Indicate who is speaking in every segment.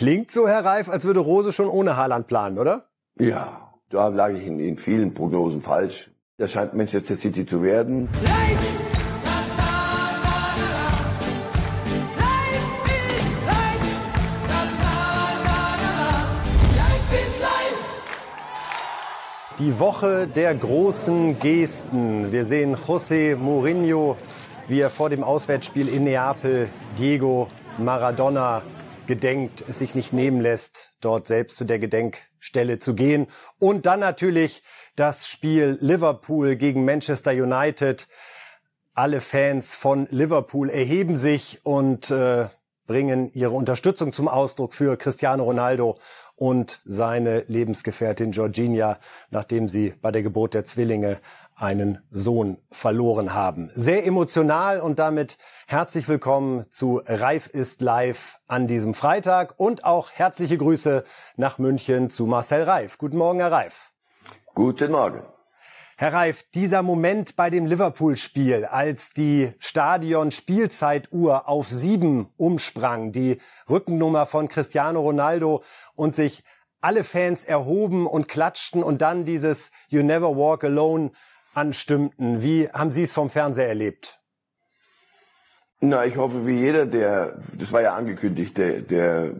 Speaker 1: Klingt so, Herr Reif, als würde Rose schon ohne Haaland planen, oder?
Speaker 2: Ja, da lag ich in, in vielen Prognosen falsch. Das scheint Manchester City zu werden.
Speaker 1: Die Woche der großen Gesten. Wir sehen José Mourinho, wie er vor dem Auswärtsspiel in Neapel Diego Maradona gedenkt, es sich nicht nehmen lässt, dort selbst zu der Gedenkstelle zu gehen. Und dann natürlich das Spiel Liverpool gegen Manchester United. Alle Fans von Liverpool erheben sich und äh, bringen ihre Unterstützung zum Ausdruck für Cristiano Ronaldo und seine Lebensgefährtin Georgina, nachdem sie bei der Geburt der Zwillinge einen Sohn verloren haben. Sehr emotional und damit herzlich willkommen zu Reif ist live an diesem Freitag und auch herzliche Grüße nach München zu Marcel Reif. Guten Morgen, Herr Reif.
Speaker 2: Guten Morgen.
Speaker 1: Herr Reif, dieser Moment bei dem Liverpool-Spiel, als die Stadion-Spielzeituhr auf sieben umsprang, die Rückennummer von Cristiano Ronaldo und sich alle Fans erhoben und klatschten und dann dieses You Never Walk Alone anstimmten. Wie haben Sie es vom Fernseher erlebt?
Speaker 2: Na, ich hoffe, wie jeder, der, das war ja angekündigt, der, der,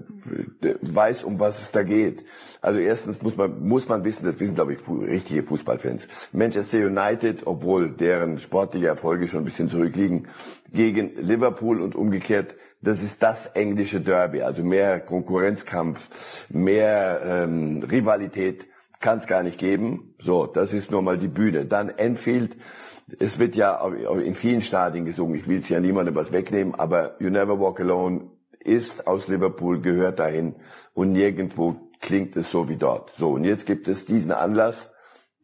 Speaker 2: der weiß, um was es da geht. Also erstens muss man, muss man wissen, das wissen, glaube ich, richtige Fußballfans. Manchester United, obwohl deren sportliche Erfolge schon ein bisschen zurückliegen, gegen Liverpool und umgekehrt, das ist das englische Derby. Also mehr Konkurrenzkampf, mehr ähm, Rivalität kann es gar nicht geben. So, das ist nur mal die Bühne. Dann Enfield, es wird ja in vielen Stadien gesungen. Ich will es ja niemandem was wegnehmen, aber You Never Walk Alone ist aus Liverpool, gehört dahin und nirgendwo klingt es so wie dort. So, und jetzt gibt es diesen Anlass,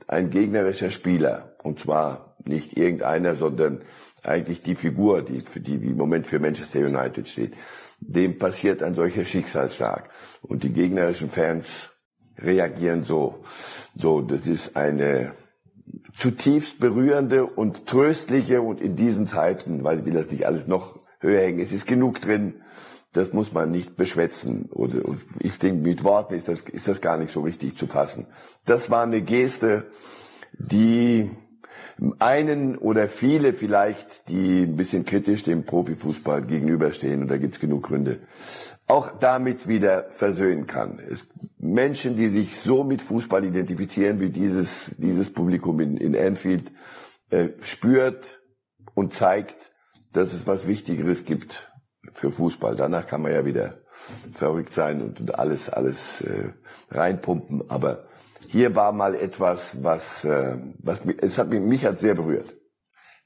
Speaker 2: ein gegnerischer Spieler, und zwar nicht irgendeiner, sondern eigentlich die Figur, die, für die im Moment für Manchester United steht, dem passiert ein solcher Schicksalsschlag. Und die gegnerischen Fans reagieren so. So, das ist eine zutiefst berührende und tröstliche und in diesen Zeiten, weil ich will das nicht alles noch höher hängen, es ist genug drin, das muss man nicht beschwätzen. Oder, ich denke, mit Worten ist das, ist das gar nicht so richtig zu fassen. Das war eine Geste, die einen oder viele vielleicht, die ein bisschen kritisch dem Profifußball gegenüberstehen, und da gibt's genug Gründe, auch damit wieder versöhnen kann. Es, Menschen, die sich so mit Fußball identifizieren, wie dieses, dieses Publikum in, in Anfield, äh, spürt und zeigt, dass es was Wichtigeres gibt für Fußball. Danach kann man ja wieder verrückt sein und, und alles, alles äh, reinpumpen. Aber hier war mal etwas, was, äh, was es hat mich, mich hat sehr berührt.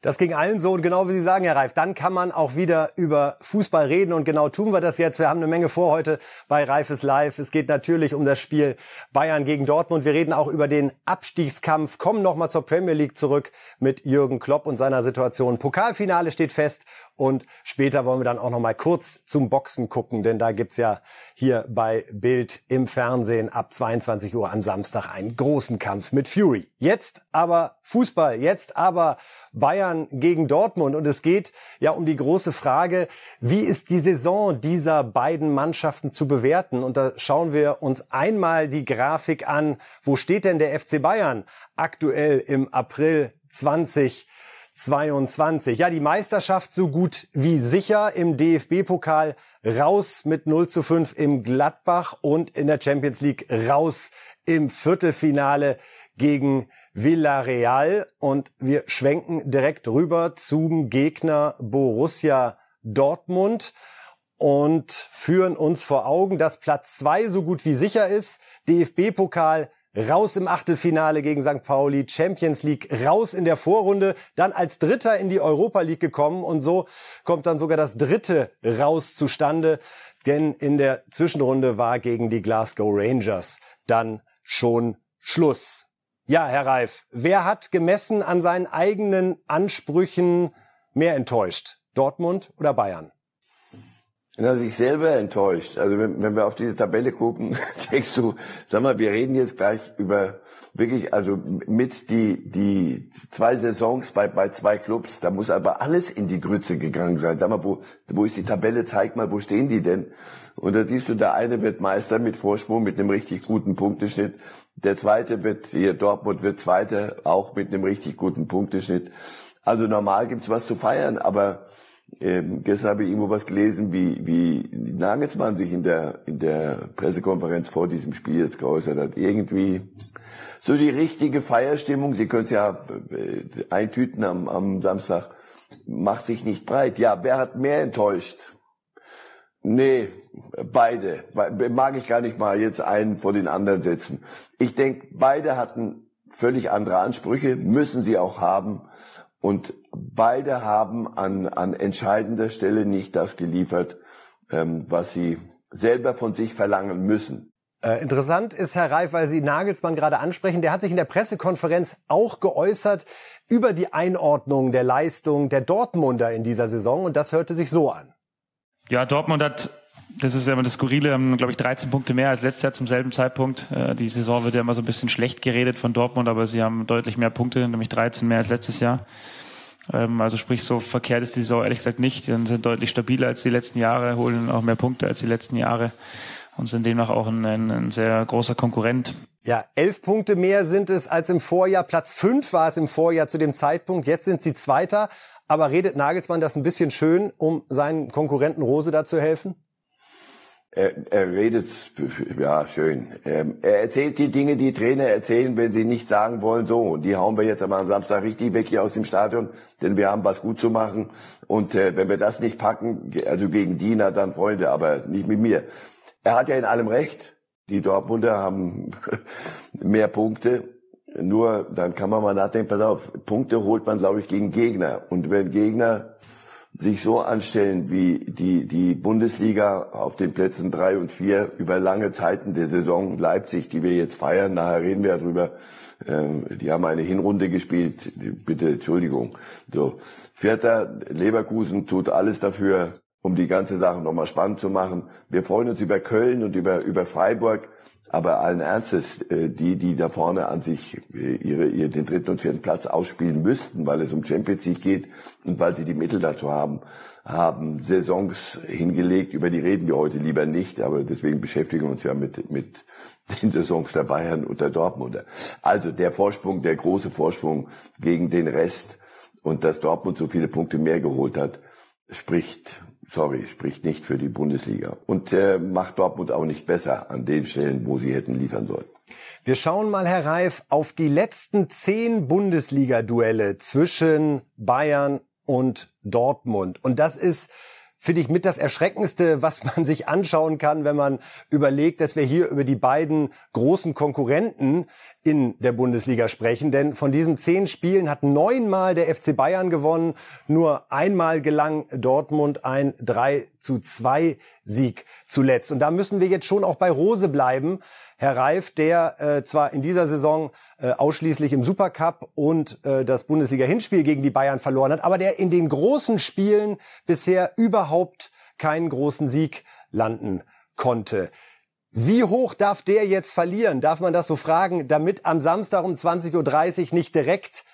Speaker 1: Das ging allen so und genau wie Sie sagen, Herr Reif, dann kann man auch wieder über Fußball reden und genau tun wir das jetzt. Wir haben eine Menge vor heute bei Reifes Live. Es geht natürlich um das Spiel Bayern gegen Dortmund. Wir reden auch über den Abstiegskampf, kommen nochmal zur Premier League zurück mit Jürgen Klopp und seiner Situation. Pokalfinale steht fest und später wollen wir dann auch noch mal kurz zum Boxen gucken, denn da gibt's ja hier bei Bild im Fernsehen ab 22 Uhr am Samstag einen großen Kampf mit Fury. Jetzt aber Fußball, jetzt aber Bayern gegen Dortmund und es geht ja um die große Frage, wie ist die Saison dieser beiden Mannschaften zu bewerten? Und da schauen wir uns einmal die Grafik an. Wo steht denn der FC Bayern aktuell im April 20 22. Ja, die Meisterschaft so gut wie sicher im DFB-Pokal raus mit 0 zu 5 im Gladbach und in der Champions League raus im Viertelfinale gegen Villarreal. Und wir schwenken direkt rüber zum Gegner Borussia Dortmund und führen uns vor Augen, dass Platz zwei so gut wie sicher ist. DFB-Pokal raus im Achtelfinale gegen St. Pauli, Champions League raus in der Vorrunde, dann als Dritter in die Europa League gekommen und so kommt dann sogar das dritte raus zustande, denn in der Zwischenrunde war gegen die Glasgow Rangers dann schon Schluss. Ja, Herr Reif, wer hat gemessen an seinen eigenen Ansprüchen mehr enttäuscht? Dortmund oder Bayern?
Speaker 2: Na, sich selber enttäuscht. Also wenn, wenn wir auf diese Tabelle gucken, denkst du, sag mal, wir reden jetzt gleich über wirklich, also mit die, die zwei Saisons bei, bei zwei Clubs, da muss aber alles in die Grütze gegangen sein. Sag mal, wo, wo ist die Tabelle? Zeig mal, wo stehen die denn? Und da siehst du, der eine wird Meister mit Vorsprung, mit einem richtig guten Punkteschnitt. Der zweite wird, hier Dortmund wird Zweiter, auch mit einem richtig guten Punkteschnitt. Also normal gibt's was zu feiern, aber ähm, gestern habe ich irgendwo was gelesen, wie, wie Nagelsmann sich in der, in der Pressekonferenz vor diesem Spiel jetzt geäußert hat. Irgendwie so die richtige Feierstimmung, Sie können es ja äh, eintüten am, am Samstag, macht sich nicht breit. Ja, wer hat mehr enttäuscht? Nee, beide. Mag ich gar nicht mal jetzt einen vor den anderen setzen. Ich denke, beide hatten völlig andere Ansprüche, müssen sie auch haben. Und beide haben an, an entscheidender Stelle nicht das geliefert, ähm, was sie selber von sich verlangen müssen.
Speaker 1: Äh, interessant ist, Herr Reif, weil Sie Nagelsmann gerade ansprechen, der hat sich in der Pressekonferenz auch geäußert über die Einordnung der Leistung der Dortmunder in dieser Saison und das hörte sich so an.
Speaker 3: Ja, Dortmund hat das ist ja immer das Skurrile, haben, glaube ich, 13 Punkte mehr als letztes Jahr zum selben Zeitpunkt. Äh, die Saison wird ja immer so ein bisschen schlecht geredet von Dortmund, aber sie haben deutlich mehr Punkte, nämlich 13 mehr als letztes Jahr. Ähm, also sprich, so verkehrt ist die Saison ehrlich gesagt nicht. Die sind deutlich stabiler als die letzten Jahre, holen auch mehr Punkte als die letzten Jahre und sind demnach auch ein, ein, ein sehr großer Konkurrent.
Speaker 1: Ja, elf Punkte mehr sind es als im Vorjahr. Platz fünf war es im Vorjahr zu dem Zeitpunkt. Jetzt sind sie Zweiter. Aber redet Nagelsmann das ein bisschen schön, um seinen Konkurrenten Rose da zu helfen?
Speaker 2: Er, er redet, ja, schön. Ähm, er erzählt die Dinge, die Trainer erzählen, wenn sie nicht sagen wollen, so. Und die hauen wir jetzt am Samstag richtig weg hier aus dem Stadion, denn wir haben was gut zu machen. Und äh, wenn wir das nicht packen, also gegen Diener, dann Freunde, aber nicht mit mir. Er hat ja in allem recht. Die Dortmunder haben mehr Punkte. Nur dann kann man mal nachdenken, pass auf, Punkte holt man, glaube ich, gegen Gegner. Und wenn Gegner sich so anstellen wie die, die Bundesliga auf den Plätzen drei und vier über lange Zeiten der Saison, Leipzig, die wir jetzt feiern, nachher reden wir darüber, ähm, die haben eine Hinrunde gespielt, bitte Entschuldigung. So, Vierter, Leverkusen tut alles dafür, um die ganze Sache nochmal spannend zu machen. Wir freuen uns über Köln und über, über Freiburg. Aber allen Ernstes, äh, die, die da vorne an sich äh, ihre, ihr, den dritten und vierten Platz ausspielen müssten, weil es um Champions League geht und weil sie die Mittel dazu haben, haben Saisons hingelegt, über die reden wir heute lieber nicht, aber deswegen beschäftigen wir uns ja mit, mit den Saisons der Bayern und der Dortmunder. Also der Vorsprung, der große Vorsprung gegen den Rest und dass Dortmund so viele Punkte mehr geholt hat, spricht sorry, spricht nicht für die Bundesliga und äh, macht Dortmund auch nicht besser an den Stellen, wo sie hätten liefern sollen.
Speaker 1: Wir schauen mal, Herr Reif, auf die letzten zehn Bundesliga-Duelle zwischen Bayern und Dortmund. Und das ist finde ich mit das Erschreckendste, was man sich anschauen kann, wenn man überlegt, dass wir hier über die beiden großen Konkurrenten in der Bundesliga sprechen. Denn von diesen zehn Spielen hat neunmal der FC Bayern gewonnen. Nur einmal gelang Dortmund ein 3 zu 2 Sieg zuletzt. Und da müssen wir jetzt schon auch bei Rose bleiben. Herr Reif, der äh, zwar in dieser Saison äh, ausschließlich im Supercup und äh, das Bundesliga-Hinspiel gegen die Bayern verloren hat, aber der in den großen Spielen bisher überhaupt keinen großen Sieg landen konnte. Wie hoch darf der jetzt verlieren? Darf man das so fragen, damit am Samstag um 20.30 Uhr nicht direkt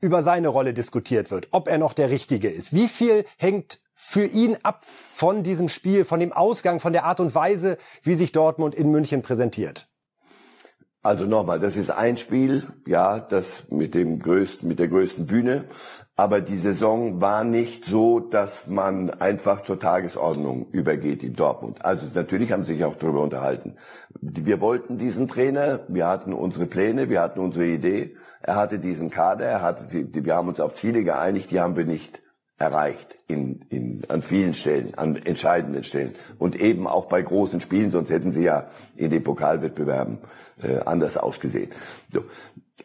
Speaker 1: über seine Rolle diskutiert wird, ob er noch der Richtige ist? Wie viel hängt für ihn ab von diesem Spiel, von dem Ausgang, von der Art und Weise, wie sich Dortmund in München präsentiert?
Speaker 2: Also nochmal, das ist ein Spiel, ja, das mit dem größten, mit der größten Bühne. Aber die Saison war nicht so, dass man einfach zur Tagesordnung übergeht in Dortmund. Also natürlich haben sie sich auch darüber unterhalten. Wir wollten diesen Trainer, wir hatten unsere Pläne, wir hatten unsere Idee. Er hatte diesen Kader, er hatte, wir haben uns auf Ziele geeinigt, die haben wir nicht erreicht in, in, an vielen Stellen, an entscheidenden Stellen und eben auch bei großen Spielen, sonst hätten sie ja in den Pokalwettbewerben äh, anders ausgesehen. So.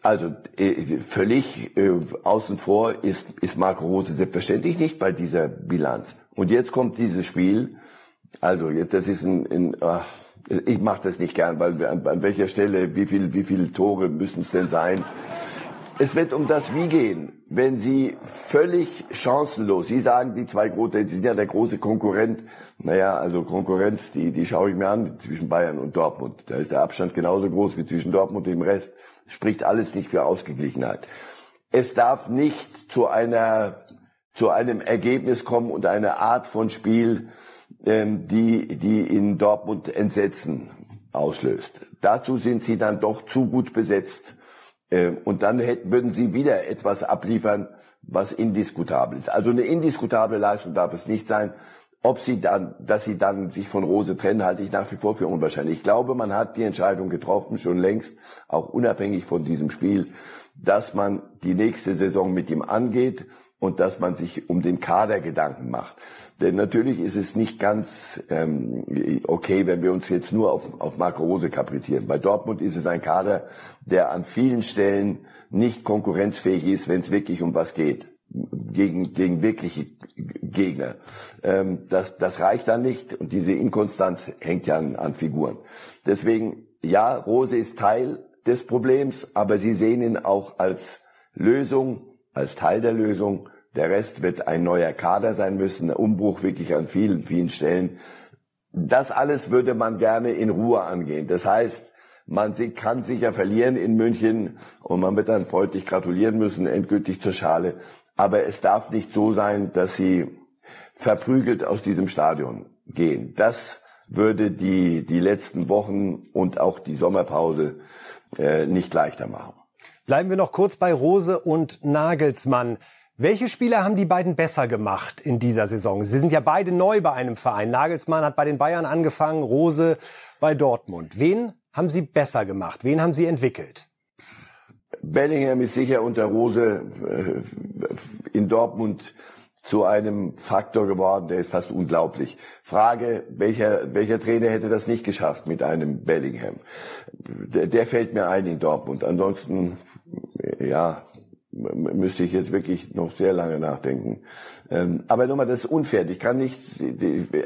Speaker 2: Also äh, völlig äh, außen vor ist, ist Marco Rose selbstverständlich nicht bei dieser Bilanz. Und jetzt kommt dieses Spiel. Also jetzt, das ist ein, ein ach, ich mache das nicht gern, weil an, an welcher Stelle, wie viel, wie viele Tore müssen es denn sein? es wird um das Wie gehen. Wenn Sie völlig chancenlos, Sie sagen, die zwei große, Sie sind ja der große Konkurrent. Naja, also Konkurrenz, die, die schaue ich mir an zwischen Bayern und Dortmund. Da ist der Abstand genauso groß wie zwischen Dortmund und dem Rest. Spricht alles nicht für Ausgeglichenheit. Es darf nicht zu einer, zu einem Ergebnis kommen und einer Art von Spiel, ähm, die, die in Dortmund Entsetzen auslöst. Dazu sind Sie dann doch zu gut besetzt ähm, und dann hätten, würden sie wieder etwas abliefern, was indiskutabel ist. Also eine indiskutable Leistung darf es nicht sein. Ob sie dann, dass sie dann sich von Rose trennen, halte ich nach wie vor für unwahrscheinlich. Ich glaube, man hat die Entscheidung getroffen, schon längst, auch unabhängig von diesem Spiel, dass man die nächste Saison mit ihm angeht und dass man sich um den Kader Gedanken macht. Denn natürlich ist es nicht ganz ähm, okay, wenn wir uns jetzt nur auf, auf Marco Rose kaprizieren. Bei Dortmund ist es ein Kader, der an vielen Stellen nicht konkurrenzfähig ist, wenn es wirklich um was geht. Gegen, gegen wirkliche Gegner. Ähm, das, das reicht dann nicht und diese Inkonstanz hängt ja an, an Figuren. Deswegen, ja, Rose ist Teil des Problems, aber Sie sehen ihn auch als Lösung, als Teil der Lösung der Rest wird ein neuer Kader sein müssen, ein Umbruch wirklich an vielen, vielen Stellen. Das alles würde man gerne in Ruhe angehen. Das heißt, man kann sicher verlieren in München und man wird dann freundlich gratulieren müssen, endgültig zur Schale. Aber es darf nicht so sein, dass sie verprügelt aus diesem Stadion gehen. Das würde die, die letzten Wochen und auch die Sommerpause äh, nicht leichter machen.
Speaker 1: Bleiben wir noch kurz bei Rose und Nagelsmann. Welche Spieler haben die beiden besser gemacht in dieser Saison? Sie sind ja beide neu bei einem Verein. Nagelsmann hat bei den Bayern angefangen, Rose bei Dortmund. Wen haben Sie besser gemacht? Wen haben Sie entwickelt?
Speaker 2: Bellingham ist sicher unter Rose äh, in Dortmund zu einem Faktor geworden, der ist fast unglaublich. Frage, welcher, welcher Trainer hätte das nicht geschafft mit einem Bellingham? Der, der fällt mir ein in Dortmund. Ansonsten, ja, müsste ich jetzt wirklich noch sehr lange nachdenken. Ähm, aber nochmal, das ist unfair. Ich kann nicht,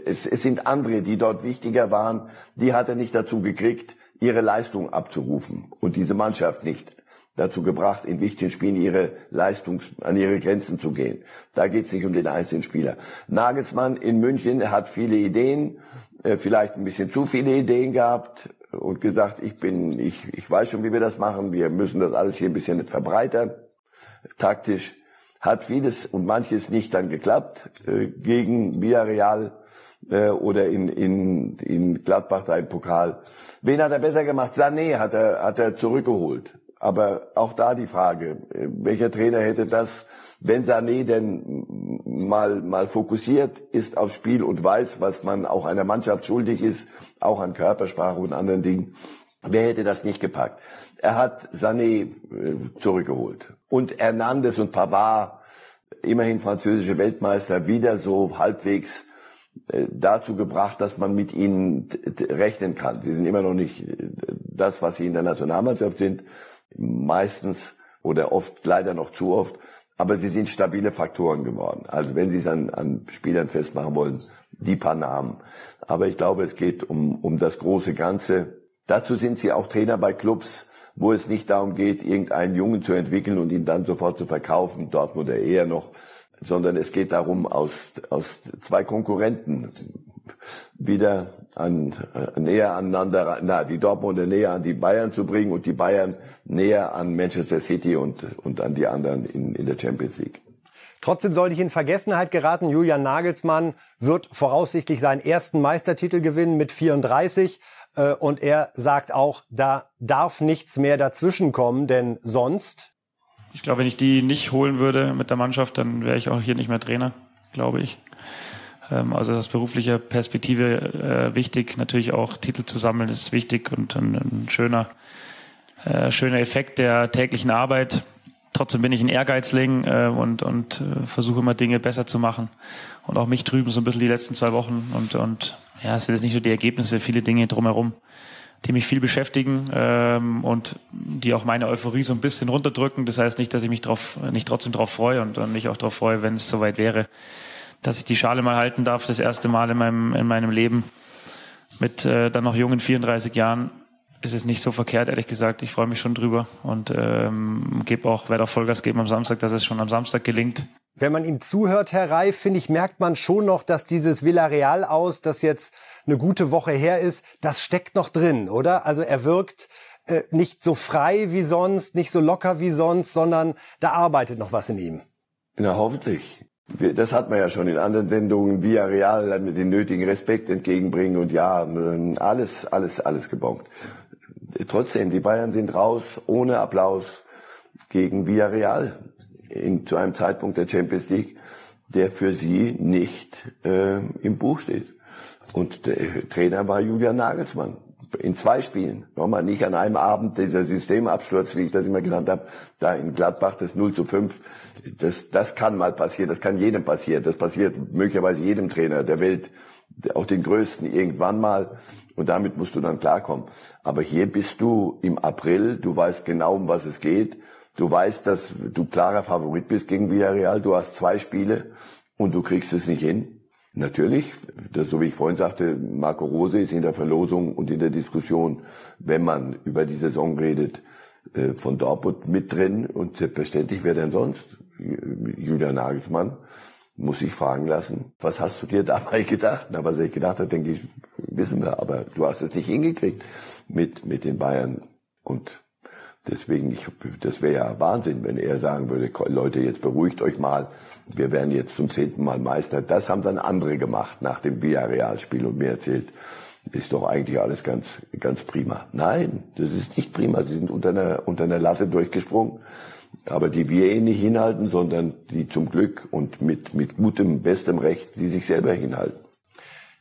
Speaker 2: es, es sind andere, die dort wichtiger waren, die hat er nicht dazu gekriegt, ihre Leistung abzurufen und diese Mannschaft nicht dazu gebracht, in wichtigen Spielen ihre Leistungs an ihre Grenzen zu gehen. Da geht es nicht um den einzelnen Spieler. Nagelsmann in München hat viele Ideen, äh, vielleicht ein bisschen zu viele Ideen gehabt und gesagt, ich bin, ich, ich weiß schon, wie wir das machen. Wir müssen das alles hier ein bisschen verbreitern taktisch hat vieles und manches nicht dann geklappt äh, gegen Villarreal äh, oder in, in, in Gladbach da im Pokal. Wen hat er besser gemacht? Sané hat er, hat er zurückgeholt. Aber auch da die Frage, äh, welcher Trainer hätte das, wenn Sané denn mal, mal fokussiert ist aufs Spiel und weiß, was man auch einer Mannschaft schuldig ist, auch an Körpersprache und anderen Dingen, wer hätte das nicht gepackt? Er hat Sané äh, zurückgeholt und Hernandez und Pavard, immerhin französische Weltmeister, wieder so halbwegs äh, dazu gebracht, dass man mit ihnen rechnen kann. Sie sind immer noch nicht das, was sie in der Nationalmannschaft sind, meistens oder oft, leider noch zu oft, aber sie sind stabile Faktoren geworden. Also wenn Sie es an, an Spielern festmachen wollen, die paar Namen. Aber ich glaube, es geht um, um das große Ganze. Dazu sind Sie auch Trainer bei Clubs, wo es nicht darum geht, irgendeinen Jungen zu entwickeln und ihn dann sofort zu verkaufen, Dortmund eher noch, sondern es geht darum, aus, aus zwei Konkurrenten wieder an, äh, näher aneinander, na, die Dortmunder näher an die Bayern zu bringen und die Bayern näher an Manchester City und, und an die anderen in, in der Champions League.
Speaker 1: Trotzdem sollte ich in Vergessenheit geraten. Julian Nagelsmann wird voraussichtlich seinen ersten Meistertitel gewinnen mit 34. Äh, und er sagt auch, da darf nichts mehr dazwischenkommen, denn sonst.
Speaker 3: Ich glaube, wenn ich die nicht holen würde mit der Mannschaft, dann wäre ich auch hier nicht mehr Trainer, glaube ich. Ähm, also aus beruflicher Perspektive äh, wichtig. Natürlich auch Titel zu sammeln ist wichtig und ein, ein schöner, äh, schöner Effekt der täglichen Arbeit. Trotzdem bin ich ein Ehrgeizling äh, und, und äh, versuche immer Dinge besser zu machen. Und auch mich drüben so ein bisschen die letzten zwei Wochen. Und, und ja, es sind jetzt nicht nur die Ergebnisse, viele Dinge drumherum, die mich viel beschäftigen ähm, und die auch meine Euphorie so ein bisschen runterdrücken. Das heißt nicht, dass ich mich drauf, nicht trotzdem drauf freue und, und mich auch darauf freue, wenn es soweit wäre, dass ich die Schale mal halten darf, das erste Mal in meinem, in meinem Leben mit äh, dann noch jungen 34 Jahren ist es nicht so verkehrt, ehrlich gesagt. Ich freue mich schon drüber und ähm, gebe auch, werde auch Vollgas geben am Samstag, dass es schon am Samstag gelingt.
Speaker 1: Wenn man ihm zuhört, Herr Reif, finde ich, merkt man schon noch, dass dieses Villarreal aus, das jetzt eine gute Woche her ist, das steckt noch drin, oder? Also er wirkt äh, nicht so frei wie sonst, nicht so locker wie sonst, sondern da arbeitet noch was in ihm.
Speaker 2: Na, hoffentlich. Das hat man ja schon in anderen Sendungen, via Real den nötigen Respekt entgegenbringen und ja, alles, alles, alles gebongt. Trotzdem, die Bayern sind raus ohne Applaus gegen Villarreal in, zu einem Zeitpunkt der Champions League, der für sie nicht äh, im Buch steht. Und der Trainer war Julian Nagelsmann in zwei Spielen. Nochmal nicht an einem Abend dieser Systemabsturz, wie ich das immer genannt habe, da in Gladbach das 0 zu 5. Das, das kann mal passieren, das kann jedem passieren. Das passiert möglicherweise jedem Trainer der Welt, auch den Größten irgendwann mal. Und damit musst du dann klarkommen. Aber hier bist du im April, du weißt genau, um was es geht. Du weißt, dass du klarer Favorit bist gegen Villarreal. Du hast zwei Spiele und du kriegst es nicht hin. Natürlich, das, so wie ich vorhin sagte, Marco Rose ist in der Verlosung und in der Diskussion, wenn man über die Saison redet, äh, von Dortmund mit drin und selbstverständlich, wer denn sonst? Julian Nagelsmann muss ich fragen lassen, was hast du dir dabei gedacht? Na, was ich gedacht habe, denke ich, wissen wir, aber du hast es nicht hingekriegt mit, mit den Bayern und Deswegen, ich, das wäre ja Wahnsinn, wenn er sagen würde, Leute, jetzt beruhigt euch mal, wir werden jetzt zum zehnten Mal Meister. Das haben dann andere gemacht nach dem Villarreal-Spiel und mir erzählt, ist doch eigentlich alles ganz, ganz prima. Nein, das ist nicht prima. Sie sind unter einer, unter einer Latte durchgesprungen, aber die wir eh nicht hinhalten, sondern die zum Glück und mit, mit gutem, bestem Recht, die sich selber hinhalten.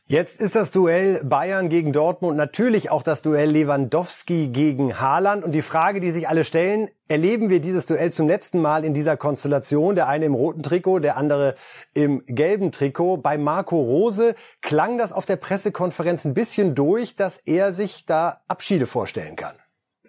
Speaker 1: Jetzt ist das Duell Bayern gegen Dortmund natürlich auch das Duell Lewandowski gegen Haaland. Und die Frage, die sich alle stellen, erleben wir dieses Duell zum letzten Mal in dieser Konstellation? Der eine im roten Trikot, der andere im gelben Trikot. Bei Marco Rose klang das auf der Pressekonferenz ein bisschen durch, dass er sich da Abschiede vorstellen kann.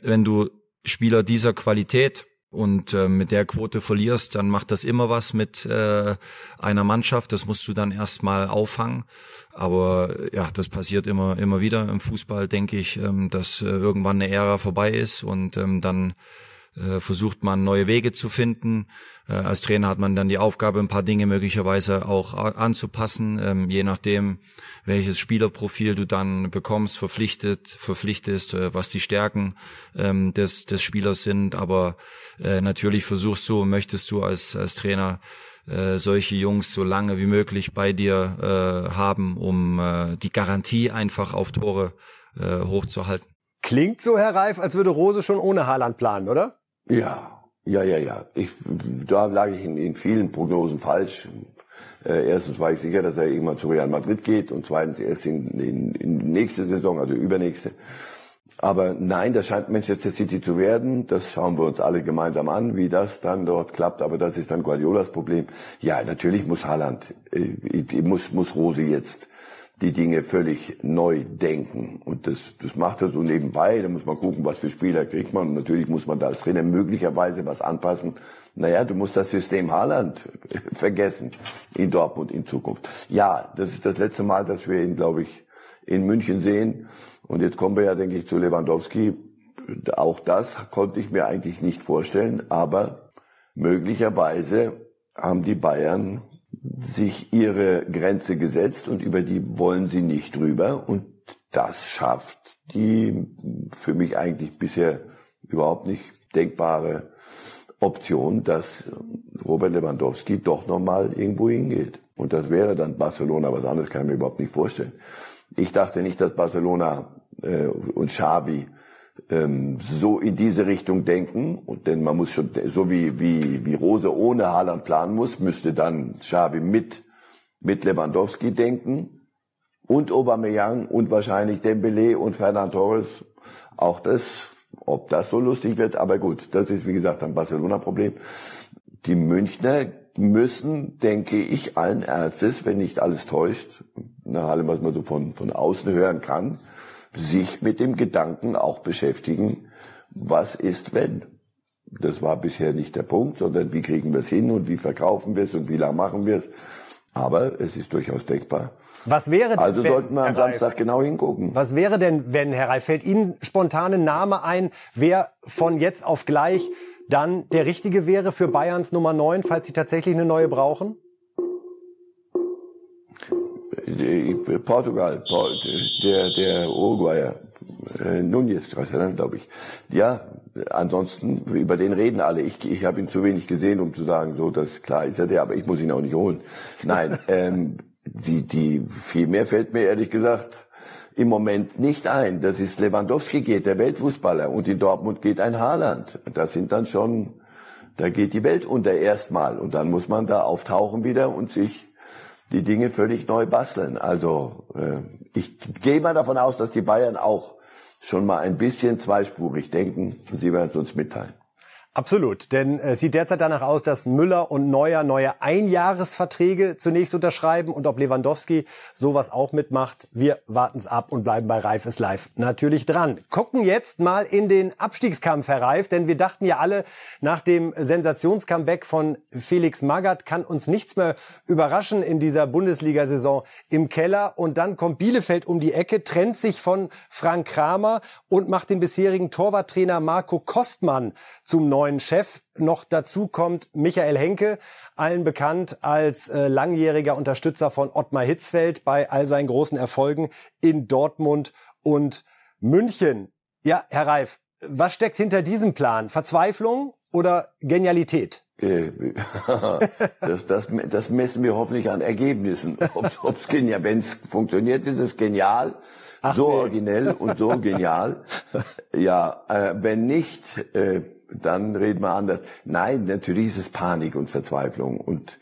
Speaker 4: Wenn du Spieler dieser Qualität und äh, mit der Quote verlierst, dann macht das immer was mit äh, einer Mannschaft. Das musst du dann erstmal auffangen. Aber ja, das passiert immer immer wieder im Fußball, denke ich, ähm, dass äh, irgendwann eine Ära vorbei ist und ähm, dann äh, versucht man neue Wege zu finden. Äh, als Trainer hat man dann die Aufgabe, ein paar Dinge möglicherweise auch anzupassen, ähm, je nachdem, welches Spielerprofil du dann bekommst, verpflichtet, verpflichtest, äh, was die Stärken ähm, des, des Spielers sind. Aber natürlich versuchst du, möchtest du als, als Trainer solche Jungs so lange wie möglich bei dir haben, um die Garantie einfach auf Tore hochzuhalten.
Speaker 1: Klingt so, Herr Reif, als würde Rose schon ohne Haaland planen, oder?
Speaker 2: Ja, ja, ja, ja. Ich, da lag ich in, in vielen Prognosen falsch. Äh, erstens war ich sicher, dass er irgendwann zu Real Madrid geht und zweitens erst in, in, in nächste Saison, also übernächste. Aber nein, das scheint Manchester City zu werden. Das schauen wir uns alle gemeinsam an, wie das dann dort klappt. Aber das ist dann Guardiolas Problem. Ja, natürlich muss Haaland, äh, muss, muss Rose jetzt die Dinge völlig neu denken. Und das, das macht er so nebenbei. Da muss man gucken, was für Spieler kriegt man. Und natürlich muss man da als Trainer möglicherweise was anpassen. Naja, du musst das System Haaland vergessen in Dortmund in Zukunft. Ja, das ist das letzte Mal, dass wir ihn, glaube ich, in München sehen. Und jetzt kommen wir ja, denke ich, zu Lewandowski. Auch das konnte ich mir eigentlich nicht vorstellen. Aber möglicherweise haben die Bayern sich ihre Grenze gesetzt und über die wollen sie nicht drüber. Und das schafft die für mich eigentlich bisher überhaupt nicht denkbare Option, dass Robert Lewandowski doch nochmal irgendwo hingeht. Und das wäre dann Barcelona, was anderes kann ich mir überhaupt nicht vorstellen. Ich dachte nicht, dass Barcelona äh, und Xavi ähm, so in diese Richtung denken. Und denn man muss schon, so wie, wie, wie Rose ohne Haaland planen muss, müsste dann Xavi mit, mit Lewandowski denken und Aubameyang und wahrscheinlich Dembele und Fernand Torres. Auch das, ob das so lustig wird, aber gut, das ist wie gesagt ein Barcelona-Problem. Die Münchner müssen, denke ich, allen Ernstes, wenn nicht alles täuscht, nach allem, was man so von, von außen hören kann, sich mit dem Gedanken auch beschäftigen, was ist wenn? Das war bisher nicht der Punkt, sondern wie kriegen wir es hin und wie verkaufen wir es und wie lange machen wir es. Aber es ist durchaus denkbar.
Speaker 1: Was wäre denn,
Speaker 2: Also
Speaker 1: wenn,
Speaker 2: sollten wir am
Speaker 1: Herr Reif,
Speaker 2: Samstag genau hingucken.
Speaker 1: Was wäre denn, wenn, Herr Reif, fällt Ihnen spontan ein Name ein, wer von jetzt auf gleich dann der Richtige wäre für Bayerns Nummer 9, falls Sie tatsächlich eine neue brauchen?
Speaker 2: Äh, Portugal, Por- der, der Uruguayer, äh, Nunez, glaube ich. Ja, ansonsten, über den reden alle. Ich, ich habe ihn zu wenig gesehen, um zu sagen, so, das klar ist er der, aber ich muss ihn auch nicht holen. Nein, ähm, die, die, viel mehr fällt mir ehrlich gesagt im Moment nicht ein. Das ist Lewandowski geht, der Weltfußballer, und in Dortmund geht ein Haaland. Das sind dann schon, da geht die Welt unter erstmal, und dann muss man da auftauchen wieder und sich die Dinge völlig neu basteln. Also äh, ich gehe mal davon aus, dass die Bayern auch schon mal ein bisschen zweispurig denken und sie werden es uns mitteilen.
Speaker 1: Absolut, denn es sieht derzeit danach aus, dass Müller und Neuer neue Einjahresverträge zunächst unterschreiben und ob Lewandowski sowas auch mitmacht, wir warten es ab und bleiben bei Reif ist live natürlich dran. Gucken jetzt mal in den Abstiegskampf, Herr Reif, denn wir dachten ja alle, nach dem Sensationscomeback von Felix Magath kann uns nichts mehr überraschen in dieser Bundesliga-Saison im Keller und dann kommt Bielefeld um die Ecke, trennt sich von Frank Kramer und macht den bisherigen Torwarttrainer Marco Kostmann zum neuen Chef. Noch dazu kommt Michael Henke, allen bekannt als äh, langjähriger Unterstützer von Ottmar Hitzfeld bei all seinen großen Erfolgen in Dortmund und München. Ja, Herr Reif, was steckt hinter diesem Plan? Verzweiflung oder Genialität?
Speaker 2: Äh, das, das, das messen wir hoffentlich an Ergebnissen. Ob's, ob's genial, wenn es funktioniert, ist es genial, so
Speaker 1: nee.
Speaker 2: originell und so genial. Ja, äh, wenn nicht, äh, dann reden wir anders. Nein, natürlich ist es Panik und Verzweiflung und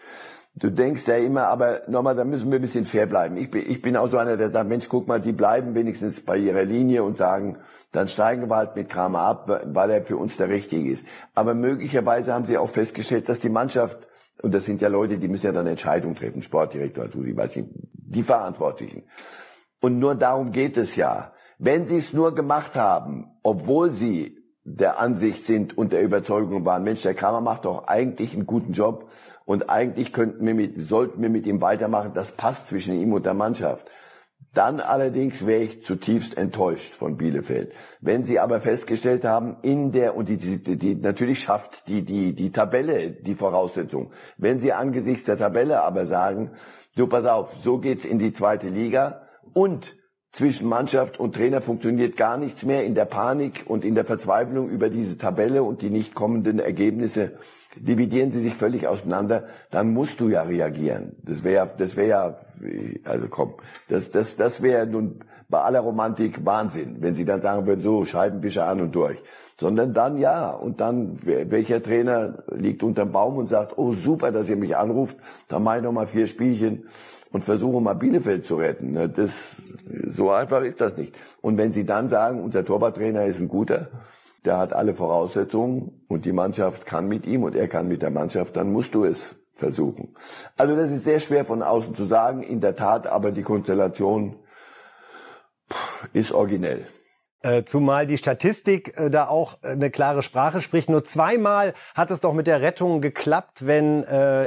Speaker 2: Du denkst ja immer, aber nochmal, da müssen wir ein bisschen fair bleiben. Ich bin, ich bin auch so einer, der sagt, Mensch, guck mal, die bleiben wenigstens bei ihrer Linie und sagen, dann steigen wir halt mit Kramer ab, weil er für uns der Richtige ist. Aber möglicherweise haben sie auch festgestellt, dass die Mannschaft, und das sind ja Leute, die müssen ja dann Entscheidungen treffen, Sportdirektor, also die, weiß ich, die Verantwortlichen. Und nur darum geht es ja. Wenn sie es nur gemacht haben, obwohl sie der Ansicht sind und der Überzeugung waren, Mensch, der Kramer macht doch eigentlich einen guten Job und eigentlich könnten wir mit, sollten wir mit ihm weitermachen, das passt zwischen ihm und der Mannschaft. Dann allerdings wäre ich zutiefst enttäuscht von Bielefeld. Wenn sie aber festgestellt haben, in der, und die, die, die natürlich schafft die, die, die Tabelle die Voraussetzung. Wenn sie angesichts der Tabelle aber sagen, du pass auf, so geht's in die zweite Liga und zwischen Mannschaft und Trainer funktioniert gar nichts mehr in der Panik und in der Verzweiflung über diese Tabelle und die nicht kommenden Ergebnisse dividieren sie sich völlig auseinander, dann musst du ja reagieren. Das wäre das wäre ja also komm, das das das wäre nun bei aller Romantik Wahnsinn, wenn sie dann sagen würden, so Scheibenwischer an und durch, sondern dann ja und dann welcher Trainer liegt unterm Baum und sagt, oh super, dass ihr mich anruft, dann mache ich noch vier Spielchen und versuche mal Bielefeld zu retten. Ne, Das, so einfach ist das nicht. Und wenn Sie dann sagen, unser Torwarttrainer ist ein guter, der hat alle Voraussetzungen und die Mannschaft kann mit ihm und er kann mit der Mannschaft, dann musst du es versuchen. Also das ist sehr schwer von außen zu sagen, in der Tat, aber die Konstellation ist originell.
Speaker 1: Äh, Zumal die Statistik äh, da auch äh, eine klare Sprache spricht. Nur zweimal hat es doch mit der Rettung geklappt, wenn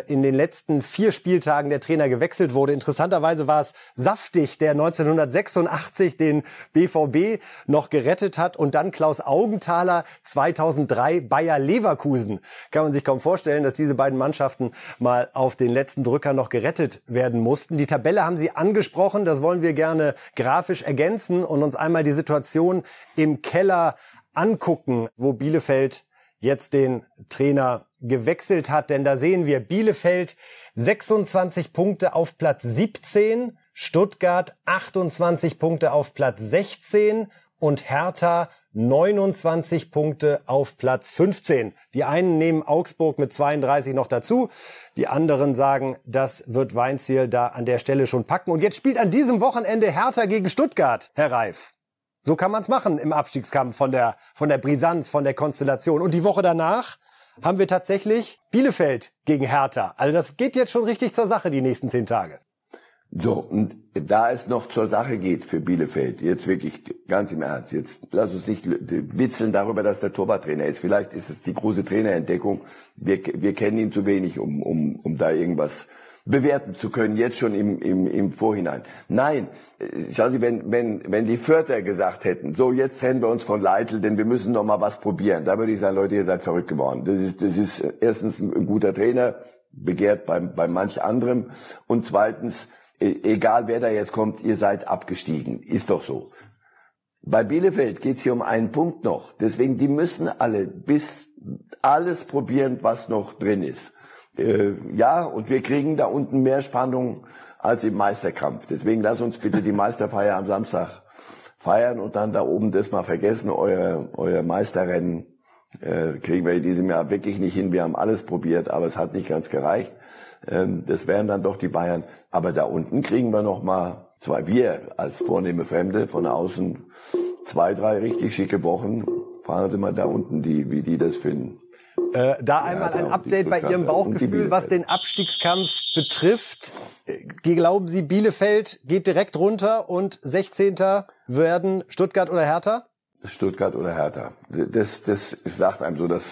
Speaker 1: in den letzten vier Spieltagen der Trainer gewechselt wurde. Interessanterweise war es Saftig, der 1986 den BVB noch gerettet hat und dann Klaus Augenthaler 2003 Bayer Leverkusen. Kann man sich kaum vorstellen, dass diese beiden Mannschaften mal auf den letzten Drücker noch gerettet werden mussten. Die Tabelle haben Sie angesprochen. Das wollen wir gerne grafisch ergänzen und uns einmal die Situation im Keller angucken, wo Bielefeld jetzt den Trainer gewechselt hat. Denn da sehen wir Bielefeld 26 Punkte auf Platz 17, Stuttgart 28 Punkte auf Platz 16 und Hertha 29 Punkte auf Platz 15. Die einen nehmen Augsburg mit 32 noch dazu. Die anderen sagen, das wird Weinziel da an der Stelle schon packen. Und jetzt spielt an diesem Wochenende Hertha gegen Stuttgart, Herr Reif. So kann man es machen im Abstiegskampf von der, von der Brisanz, von der Konstellation. Und die Woche danach haben wir tatsächlich Bielefeld gegen Hertha. Also das geht jetzt schon richtig zur Sache die nächsten zehn Tage.
Speaker 2: So, und da es noch zur Sache geht für Bielefeld, jetzt wirklich ganz im Ernst, jetzt lass uns nicht witzeln darüber, dass der Torwarttrainer ist. Vielleicht ist es die große Trainerentdeckung. Wir, wir kennen ihn zu wenig, um, um, um da irgendwas bewerten zu können, jetzt schon im, im, im Vorhinein. Nein, äh, schau Sie, wenn, wenn, wenn die Vierter gesagt hätten, so jetzt trennen wir uns von Leitl, denn wir müssen noch mal was probieren, da würde ich sagen, Leute, ihr seid verrückt geworden. Das ist, das ist erstens ein, guter Trainer, begehrt bei, bei manch anderem und zweitens, e, egal wer da jetzt kommt, ihr seid abgestiegen. Ist doch so. Bei Bielefeld geht's hier um einen Punkt noch. Deswegen, die müssen alle bis alles probieren, was noch drin ist. Äh, ja, und wir kriegen da unten mehr Spannung als im Meisterkampf. Deswegen lass uns bitte die Meisterfeier am Samstag feiern und dann da oben das mal vergessen. Euer, euer Meisterrennen äh, kriegen wir in diesem Jahr wirklich nicht hin. Wir haben alles probiert, aber es hat nicht ganz gereicht. Ähm, das wären dann doch die Bayern. Aber da unten kriegen wir noch mal, zwar wir als vornehme Fremde von außen, zwei, drei richtig schicke Wochen. Fragen Sie mal da unten, die, wie die das finden.
Speaker 1: Äh, da einmal ein Update bei Ihrem Bauchgefühl, was den Abstiegskampf betrifft. Äh, glauben Sie, Bielefeld geht direkt runter und 16. werden Stuttgart oder Hertha?
Speaker 2: Stuttgart oder Hertha. Das, das sagt einem so das,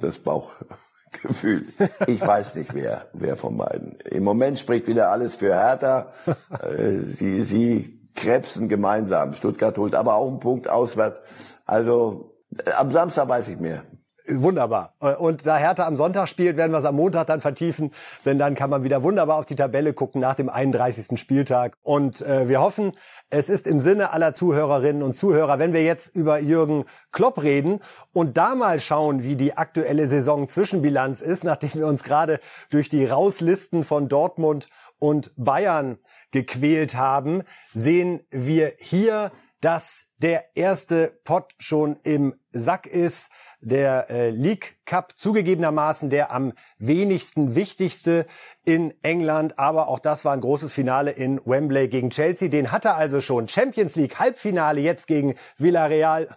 Speaker 2: das Bauchgefühl. Ich weiß nicht, wer, wer von beiden. Im Moment spricht wieder alles für Hertha. Äh, sie, sie krebsen gemeinsam. Stuttgart holt aber auch einen Punkt auswärts. Also am Samstag weiß ich mehr.
Speaker 1: Wunderbar. Und da Hertha am Sonntag spielt, werden wir es am Montag dann vertiefen, denn dann kann man wieder wunderbar auf die Tabelle gucken nach dem 31. Spieltag. Und äh, wir hoffen, es ist im Sinne aller Zuhörerinnen und Zuhörer, wenn wir jetzt über Jürgen Klopp reden und da mal schauen, wie die aktuelle Saison Zwischenbilanz ist, nachdem wir uns gerade durch die Rauslisten von Dortmund und Bayern gequält haben, sehen wir hier, dass der erste Pot schon im Sack ist der äh, League Cup zugegebenermaßen der am wenigsten wichtigste in England, aber auch das war ein großes Finale in Wembley gegen Chelsea. Den hatte also schon. Champions League Halbfinale jetzt gegen Villarreal.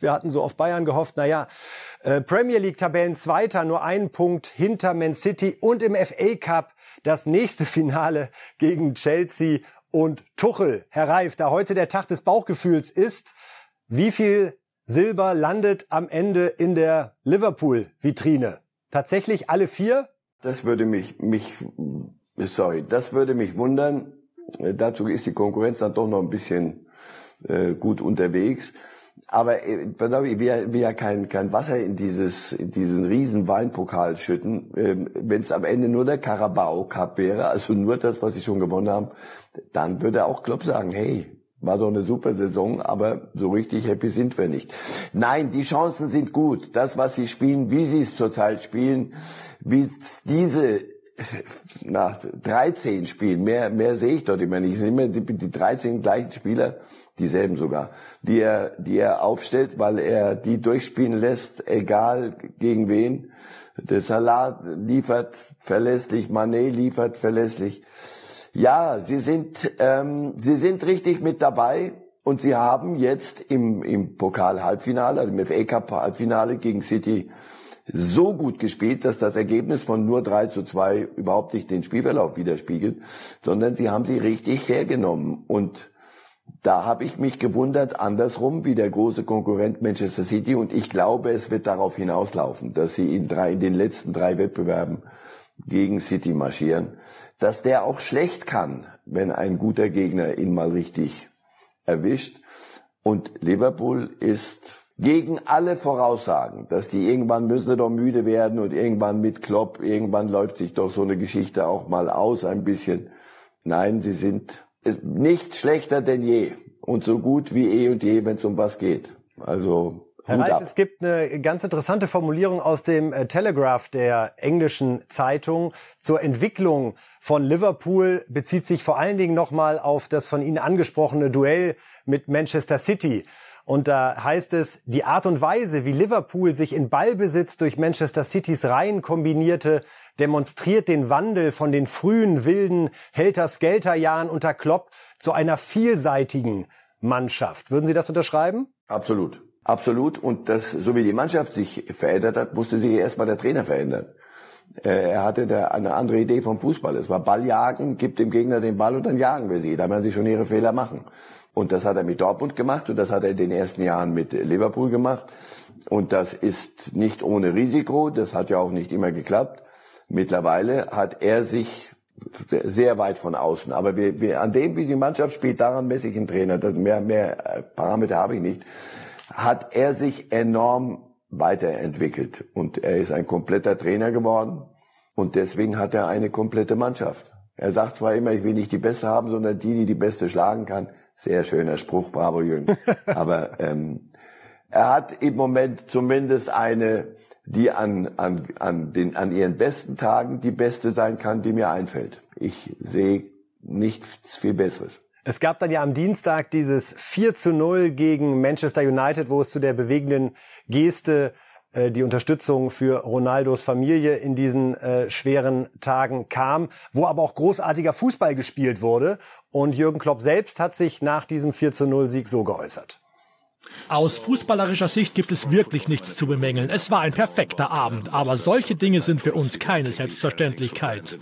Speaker 1: Wir hatten so auf Bayern gehofft. Naja, äh, Premier League Tabellen Zweiter, nur einen Punkt hinter Man City und im FA Cup das nächste Finale gegen Chelsea und Tuchel. Herr Reif, da heute der Tag des Bauchgefühls ist, wie viel Silber landet am Ende in der Liverpool-Vitrine. Tatsächlich alle vier?
Speaker 2: Das würde mich, mich, sorry, das würde mich wundern. Äh, dazu ist die Konkurrenz dann doch noch ein bisschen äh, gut unterwegs. Aber äh, ich will, will ja kein, kein Wasser in dieses in diesen riesen Weinpokal schütten. Ähm, Wenn es am Ende nur der Carabao Cup wäre, also nur das, was sie schon gewonnen haben, dann würde auch Klopp sagen, hey, war doch eine super Saison, aber so richtig happy sind wir nicht. Nein, die Chancen sind gut. Das, was sie spielen, wie sie es zurzeit spielen, wie diese nach 13 Spielen, mehr, mehr sehe ich dort immer nicht. Es sind immer die, die 13 gleichen Spieler, dieselben sogar, die er, die er aufstellt, weil er die durchspielen lässt, egal gegen wen. Der Salat liefert verlässlich, Manet liefert verlässlich. Ja, Sie sind, ähm, Sie sind richtig mit dabei und Sie haben jetzt im, im Pokal-Halbfinale, also im FA Cup-Halbfinale gegen City so gut gespielt, dass das Ergebnis von nur 3 zu 2 überhaupt nicht den Spielverlauf widerspiegelt, sondern Sie haben sie richtig hergenommen und da habe ich mich gewundert, andersrum wie der große Konkurrent Manchester City. Und ich glaube, es wird darauf hinauslaufen, dass sie in, drei, in den letzten drei Wettbewerben gegen City marschieren, dass der auch schlecht kann, wenn ein guter Gegner ihn mal richtig erwischt. Und Liverpool ist gegen alle Voraussagen, dass die irgendwann müssen doch müde werden und irgendwann mit Klopp, irgendwann läuft sich doch so eine Geschichte auch mal aus ein bisschen. Nein, sie sind nicht schlechter denn je und so gut wie eh und je, wenn es um was geht. Also
Speaker 1: Herr Reif, es gibt eine ganz interessante Formulierung aus dem äh, Telegraph der englischen Zeitung zur Entwicklung von Liverpool, bezieht sich vor allen Dingen nochmal auf das von Ihnen angesprochene Duell mit Manchester City. Und da heißt es, die Art und Weise, wie Liverpool sich in Ballbesitz durch Manchester Citys Reihen kombinierte, demonstriert den Wandel von den frühen wilden Helter-Skelter-Jahren unter Klopp zu einer vielseitigen Mannschaft. Würden Sie das unterschreiben?
Speaker 2: Absolut. Absolut. Und das, so wie die Mannschaft sich verändert hat, musste sich erstmal der Trainer verändern. Äh, er hatte da eine andere Idee vom Fußball. Es war Balljagen, gibt dem Gegner den Ball und dann jagen wir sie. Da werden sie schon ihre Fehler machen. Und das hat er mit Dortmund gemacht und das hat er in den ersten Jahren mit Liverpool gemacht. Und das ist nicht ohne Risiko. Das hat ja auch nicht immer geklappt. Mittlerweile hat er sich sehr weit von außen. Aber wir, wir, an dem, wie die Mannschaft spielt, daran messe ich einen Trainer. Das, mehr, mehr äh, Parameter habe ich nicht. Hat er sich enorm weiterentwickelt. Und er ist ein kompletter Trainer geworden. Und deswegen hat er eine komplette Mannschaft. Er sagt zwar immer, ich will nicht die Beste haben, sondern die, die die Beste schlagen kann. Sehr schöner Spruch, bravo Jürgen. Aber ähm, er hat im Moment zumindest eine, die an, an, an, den, an ihren besten Tagen die beste sein kann, die mir einfällt. Ich sehe nichts viel Besseres.
Speaker 1: Es gab dann ja am Dienstag dieses 4 zu 0 gegen Manchester United, wo es zu der bewegenden Geste äh, die Unterstützung für Ronaldos Familie in diesen äh, schweren Tagen kam, wo aber auch großartiger Fußball gespielt wurde. Und Jürgen Klopp selbst hat sich nach diesem 4 zu 0 Sieg so geäußert.
Speaker 5: Aus fußballerischer Sicht gibt es wirklich nichts zu bemängeln. Es war ein perfekter Abend, aber solche Dinge sind für uns keine Selbstverständlichkeit.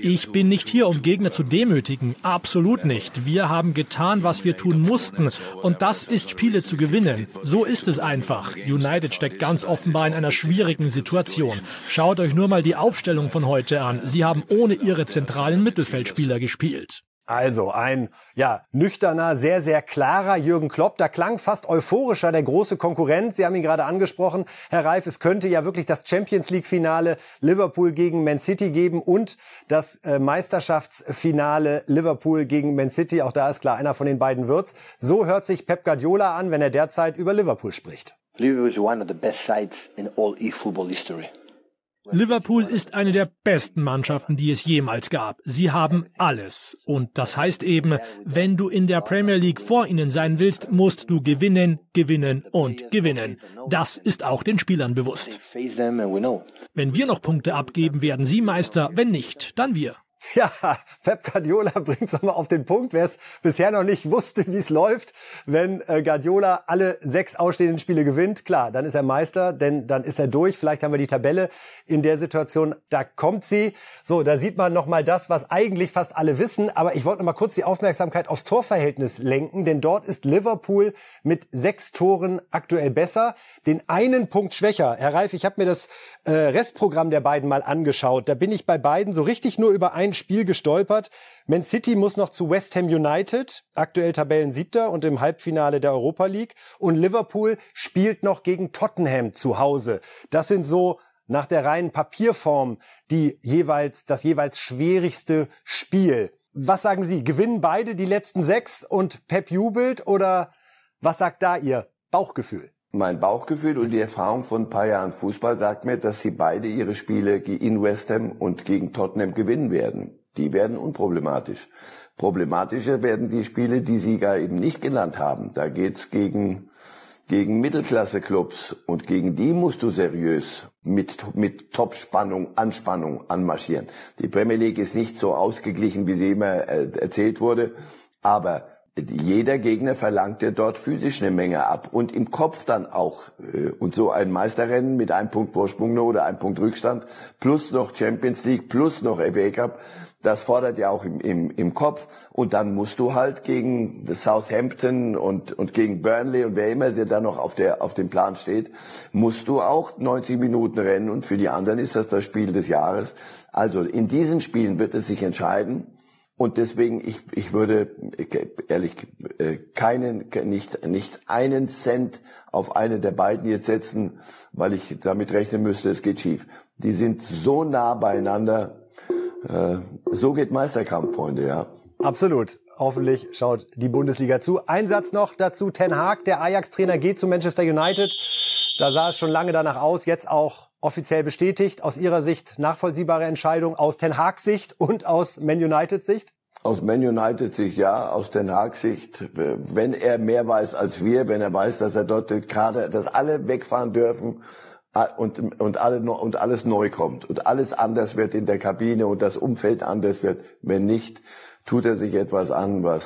Speaker 5: Ich bin nicht hier, um Gegner zu demütigen. Absolut nicht. Wir haben getan, was wir tun mussten. Und das ist Spiele zu gewinnen. So ist es einfach. United steckt ganz offenbar in einer schwierigen Situation. Schaut euch nur mal die Aufstellung von heute an. Sie haben ohne ihre zentralen Mittelfeldspieler gespielt.
Speaker 1: Also ein ja nüchterner, sehr sehr klarer Jürgen Klopp. Da klang fast euphorischer der große Konkurrent. Sie haben ihn gerade angesprochen, Herr Reif. Es könnte ja wirklich das Champions League Finale Liverpool gegen Man City geben und das äh, Meisterschaftsfinale Liverpool gegen Man City. Auch da ist klar, einer von den beiden wird's. So hört sich Pep Guardiola an, wenn er derzeit über Liverpool spricht.
Speaker 6: Liverpool is one of the best sides in all e-football history.
Speaker 5: Liverpool ist eine der besten Mannschaften, die es jemals gab. Sie haben alles. Und das heißt eben, wenn du in der Premier League vor ihnen sein willst, musst du gewinnen, gewinnen und gewinnen. Das ist auch den Spielern bewusst. Wenn wir noch Punkte abgeben, werden sie Meister. Wenn nicht, dann wir.
Speaker 1: Ja, Pep Guardiola bringt es nochmal auf den Punkt. Wer es bisher noch nicht wusste, wie es läuft, wenn äh, Guardiola alle sechs ausstehenden Spiele gewinnt, klar, dann ist er Meister, denn dann ist er durch. Vielleicht haben wir die Tabelle in der Situation, da kommt sie. So, da sieht man nochmal das, was eigentlich fast alle wissen. Aber ich wollte nochmal kurz die Aufmerksamkeit aufs Torverhältnis lenken, denn dort ist Liverpool mit sechs Toren aktuell besser, den einen Punkt schwächer. Herr Reif, ich habe mir das äh, Restprogramm der beiden mal angeschaut. Da bin ich bei beiden so richtig nur über ein Spiel gestolpert. Man City muss noch zu West Ham United, aktuell Tabellen siebter und im Halbfinale der Europa League. Und Liverpool spielt noch gegen Tottenham zu Hause. Das sind so nach der reinen Papierform die jeweils, das jeweils schwierigste Spiel. Was sagen Sie? Gewinnen beide die letzten sechs und Pep jubelt oder was sagt da Ihr Bauchgefühl?
Speaker 2: Mein Bauchgefühl und die Erfahrung von ein paar Jahren Fußball sagt mir, dass sie beide ihre Spiele in West Ham und gegen Tottenham gewinnen werden. Die werden unproblematisch. Problematischer werden die Spiele, die Sie gar eben nicht genannt haben. Da geht's gegen, gegen Mittelklasse-Clubs und gegen die musst du seriös mit, mit Top-Spannung, Anspannung anmarschieren. Die Premier League ist nicht so ausgeglichen, wie sie immer äh, erzählt wurde, aber jeder Gegner verlangt dir dort physisch eine Menge ab und im Kopf dann auch. Äh, und so ein Meisterrennen mit einem Punkt Vorsprung oder einem Punkt Rückstand plus noch Champions League plus noch FA Cup, das fordert ja auch im, im, im Kopf. Und dann musst du halt gegen Southampton und, und gegen Burnley und wer immer der da noch auf, der, auf dem Plan steht, musst du auch 90 Minuten rennen und für die anderen ist das das Spiel des Jahres. Also in diesen Spielen wird es sich entscheiden. Und deswegen, ich, ich würde ehrlich äh, keinen, nicht, nicht einen Cent auf einen der beiden jetzt setzen, weil ich damit rechnen müsste, es geht schief. Die sind so nah beieinander. Äh, so geht Meisterkampf, Freunde, ja.
Speaker 1: Absolut. Hoffentlich schaut die Bundesliga zu. Ein Satz noch dazu. Ten Haag, der Ajax-Trainer, geht zu Manchester United. Da sah es schon lange danach aus. Jetzt auch offiziell bestätigt. Aus Ihrer Sicht nachvollziehbare Entscheidung aus Ten Hag Sicht und aus Man United Sicht?
Speaker 2: Aus Man United Sicht ja, aus Ten Hag Sicht, wenn er mehr weiß als wir, wenn er weiß, dass er dort gerade, dass alle wegfahren dürfen und, und, alle, und alles neu kommt und alles anders wird in der Kabine und das Umfeld anders wird. Wenn nicht, tut er sich etwas an, was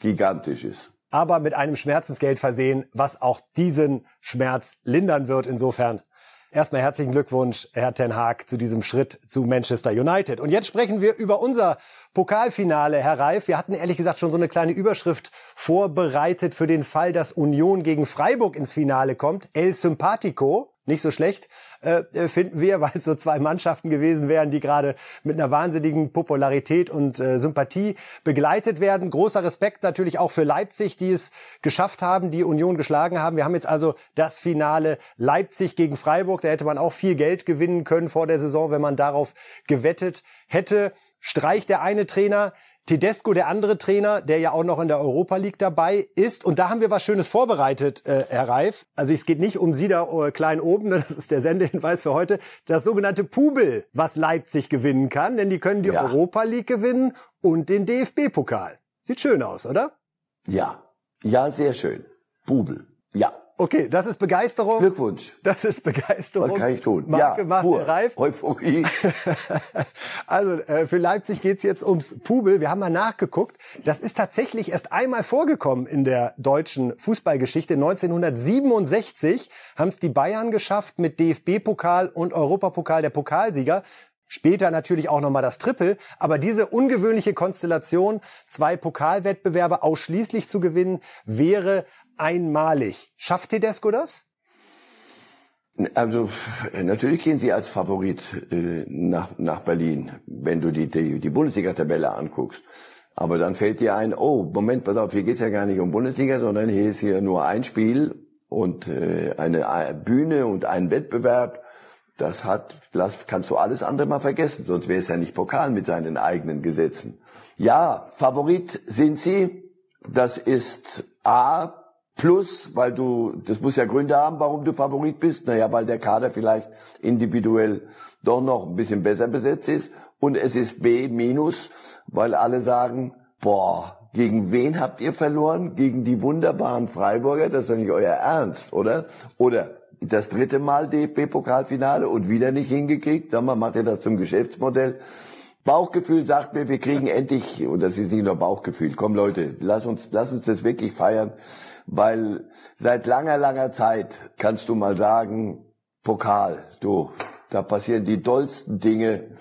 Speaker 2: gigantisch ist
Speaker 1: aber mit einem Schmerzensgeld versehen, was auch diesen Schmerz lindern wird. Insofern Erstmal herzlichen Glückwunsch, Herr Ten Haag, zu diesem Schritt zu Manchester United. Und jetzt sprechen wir über unser Pokalfinale, Herr Reif. Wir hatten ehrlich gesagt schon so eine kleine Überschrift vorbereitet für den Fall, dass Union gegen Freiburg ins Finale kommt. El Sympatico. Nicht so schlecht, äh, finden wir, weil es so zwei Mannschaften gewesen wären, die gerade mit einer wahnsinnigen Popularität und äh, Sympathie begleitet werden. Großer Respekt natürlich auch für Leipzig, die es geschafft haben, die Union geschlagen haben. Wir haben jetzt also das Finale Leipzig gegen Freiburg. Da hätte man auch viel Geld gewinnen können vor der Saison, wenn man darauf gewettet hätte. Streich der eine Trainer, Tedesco, der andere Trainer, der ja auch noch in der Europa League dabei ist. Und da haben wir was Schönes vorbereitet, äh, Herr Reif. Also es geht nicht um Sie da äh, klein oben, ne? das ist der Sendehinweis für heute. Das sogenannte Pubel, was Leipzig gewinnen kann, denn die können die ja. Europa League gewinnen und den DFB-Pokal. Sieht schön aus, oder?
Speaker 2: Ja, ja, sehr schön. Pubel, ja.
Speaker 1: Okay, das ist Begeisterung.
Speaker 2: Glückwunsch.
Speaker 1: Das ist Begeisterung.
Speaker 2: Was kann ich tun?
Speaker 1: Marke
Speaker 2: ja,
Speaker 1: Marcel Reif.
Speaker 2: Euphorie.
Speaker 1: also äh, für Leipzig geht's jetzt ums Pubel. Wir haben mal nachgeguckt. Das ist tatsächlich erst einmal vorgekommen in der deutschen Fußballgeschichte. 1967 haben es die Bayern geschafft mit DFB-Pokal und Europapokal der Pokalsieger. Später natürlich auch nochmal das Triple. Aber diese ungewöhnliche Konstellation, zwei Pokalwettbewerbe ausschließlich zu gewinnen, wäre einmalig. Schafft Tedesco das?
Speaker 2: Also natürlich gehen sie als Favorit äh, nach, nach Berlin, wenn du die, die, die Bundesliga-Tabelle anguckst. Aber dann fällt dir ein, oh, Moment, pass auf, hier geht's ja gar nicht um Bundesliga, sondern hier ist hier nur ein Spiel und äh, eine Bühne und ein Wettbewerb. Das hat, das kannst du alles andere mal vergessen, sonst wäre es ja nicht Pokal mit seinen eigenen Gesetzen. Ja, Favorit sind sie. Das ist A, Plus, weil du, das muss ja Gründe haben, warum du Favorit bist. Naja, weil der Kader vielleicht individuell doch noch ein bisschen besser besetzt ist. Und es ist B minus, weil alle sagen, boah, gegen wen habt ihr verloren? Gegen die wunderbaren Freiburger? Das ist doch nicht euer Ernst, oder? Oder das dritte Mal DFB-Pokalfinale und wieder nicht hingekriegt. Sag mal, macht ihr das zum Geschäftsmodell? Bauchgefühl sagt mir, wir kriegen endlich, und das ist nicht nur Bauchgefühl, komm Leute, lass uns, lass uns das wirklich feiern weil seit langer, langer Zeit kannst du mal sagen, Pokal, du, da passieren die tollsten Dinge.